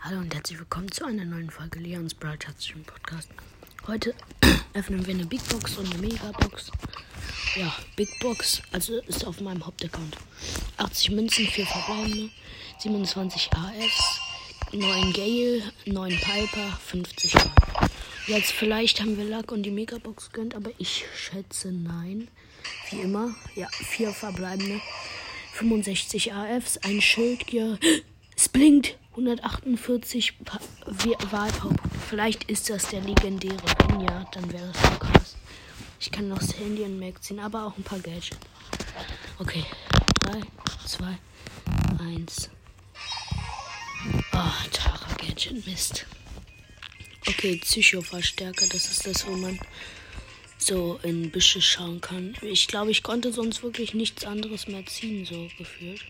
Hallo und herzlich willkommen zu einer neuen Folge Leons Broadcast Podcast. Heute öffnen wir eine Big Box und eine Megabox. Ja, Big Box, also ist auf meinem Hauptaccount. 80 Münzen, 4 verbleibende, 27 AFs, 9 Gale, 9 Piper, 50 Mark. Jetzt vielleicht haben wir Luck und die Megabox gönnt, aber ich schätze nein. Wie immer, ja, 4 verbleibende, 65 AFs, ein Schildgear. Es blinkt! 148 Wahlpaupunkte. Vielleicht ist das der legendäre. Wenn ja, dann wäre das so krass. Ich kann noch das Handy und Mac ziehen, aber auch ein paar Gadgets. Okay. 3, 2, 1. Oh, Tara Gadget, Mist. Okay, Psycho-Verstärker, das ist das, wo man so in Büsche schauen kann. Ich glaube, ich konnte sonst wirklich nichts anderes mehr ziehen, so gefühlt.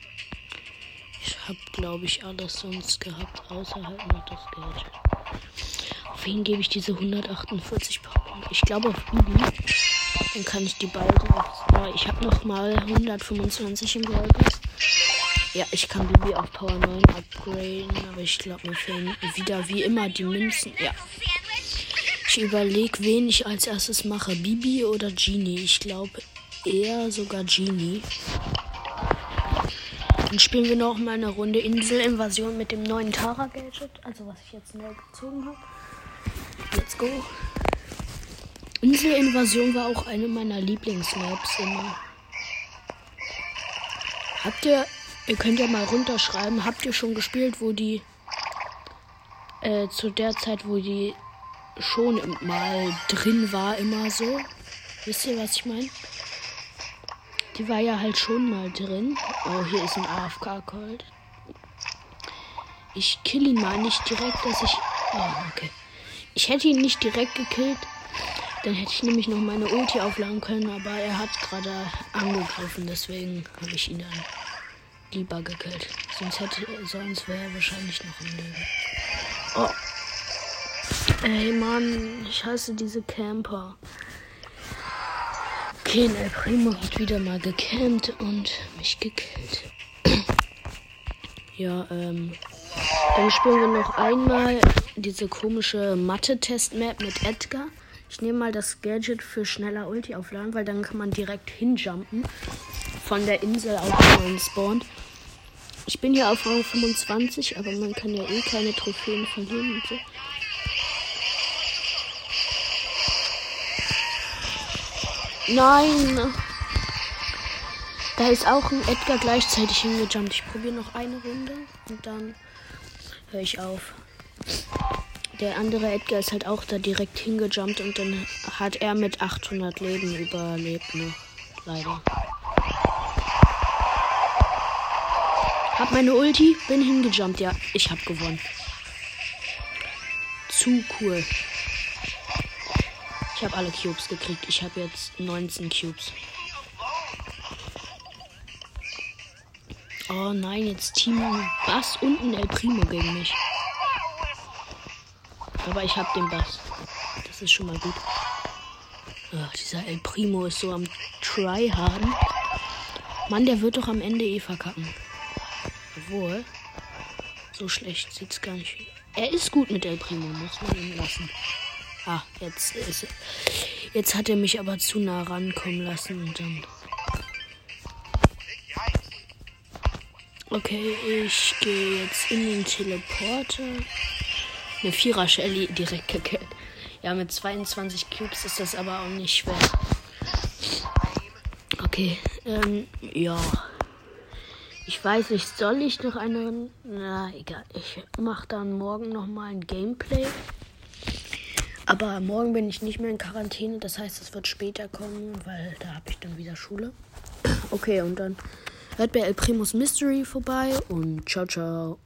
Ich habe, glaube ich, alles sonst gehabt, außer halt noch das Geld. Auf wen gebe ich diese 148 Punkte? Ich glaube auf Bibi. Dann kann ich die beiden. Ja, ich habe noch mal 125 im Gold. Ja, ich kann Bibi auf Power 9 upgraden, aber ich glaube, mir fehlen wieder wie immer die Münzen. Ja. Ich überlege, wen ich als erstes mache. Bibi oder Genie? Ich glaube eher sogar Genie. Dann spielen wir noch mal eine Runde Inselinvasion mit dem neuen Tara-Gadget. Also was ich jetzt neu gezogen habe. Let's go. Inselinvasion war auch eine meiner Lieblingsmaps immer. Habt ihr, ihr könnt ja mal runterschreiben, habt ihr schon gespielt, wo die äh, zu der Zeit, wo die schon mal drin war, immer so? Wisst ihr, was ich meine? Die war ja halt schon mal drin. Oh, hier ist ein AFK-Cold. Ich kill ihn mal nicht direkt, dass ich. Oh, okay. Ich hätte ihn nicht direkt gekillt. Dann hätte ich nämlich noch meine Ulti aufladen können, aber er hat gerade angegriffen, deswegen habe ich ihn dann lieber gekillt. Sonst hätte sonst wäre er wahrscheinlich noch im Leben. Oh. Ey Mann, ich hasse diese Camper. Okay, El Primo hat wieder mal gecampt und mich gekillt. ja, ähm. Dann spielen wir noch einmal diese komische Mathe-Test-Map mit Edgar. Ich nehme mal das Gadget für schneller Ulti aufladen, weil dann kann man direkt hinjumpen. Von der Insel auf neuen Spawn. Ich bin hier auf Rang 25, aber man kann ja eh keine Trophäen verlieren und so. Nein. Da ist auch ein Edgar gleichzeitig hingejumpt. Ich probiere noch eine Runde und dann höre ich auf. Der andere Edgar ist halt auch da direkt hingejumpt und dann hat er mit 800 Leben überlebt noch. Leider. Hab meine Ulti, bin hingejumpt. Ja, ich hab gewonnen. Zu cool. Ich habe alle Cubes gekriegt. Ich habe jetzt 19 Cubes. Oh nein, jetzt Team Bass und ein El Primo gegen mich. Aber ich habe den Bass. Das ist schon mal gut. Ach, dieser El Primo ist so am Tryharden. Mann, der wird doch am Ende eh verkacken. Obwohl, so schlecht sieht's gar nicht. Er ist gut mit El Primo, muss man ihn lassen. Ah, jetzt ist Jetzt hat er mich aber zu nah rankommen lassen und dann. Okay, ich gehe jetzt in den Teleporter. Eine Vierer Shelly direkt gekillt. Ja, mit 22 Cubes ist das aber auch nicht schwer. Okay, ähm, ja. Ich weiß nicht, soll ich noch eine. Na, egal. Ich mache dann morgen nochmal ein Gameplay. Aber morgen bin ich nicht mehr in Quarantäne, das heißt, es wird später kommen, weil da habe ich dann wieder Schule. Okay, und dann hört bei El Primus Mystery vorbei und ciao, ciao.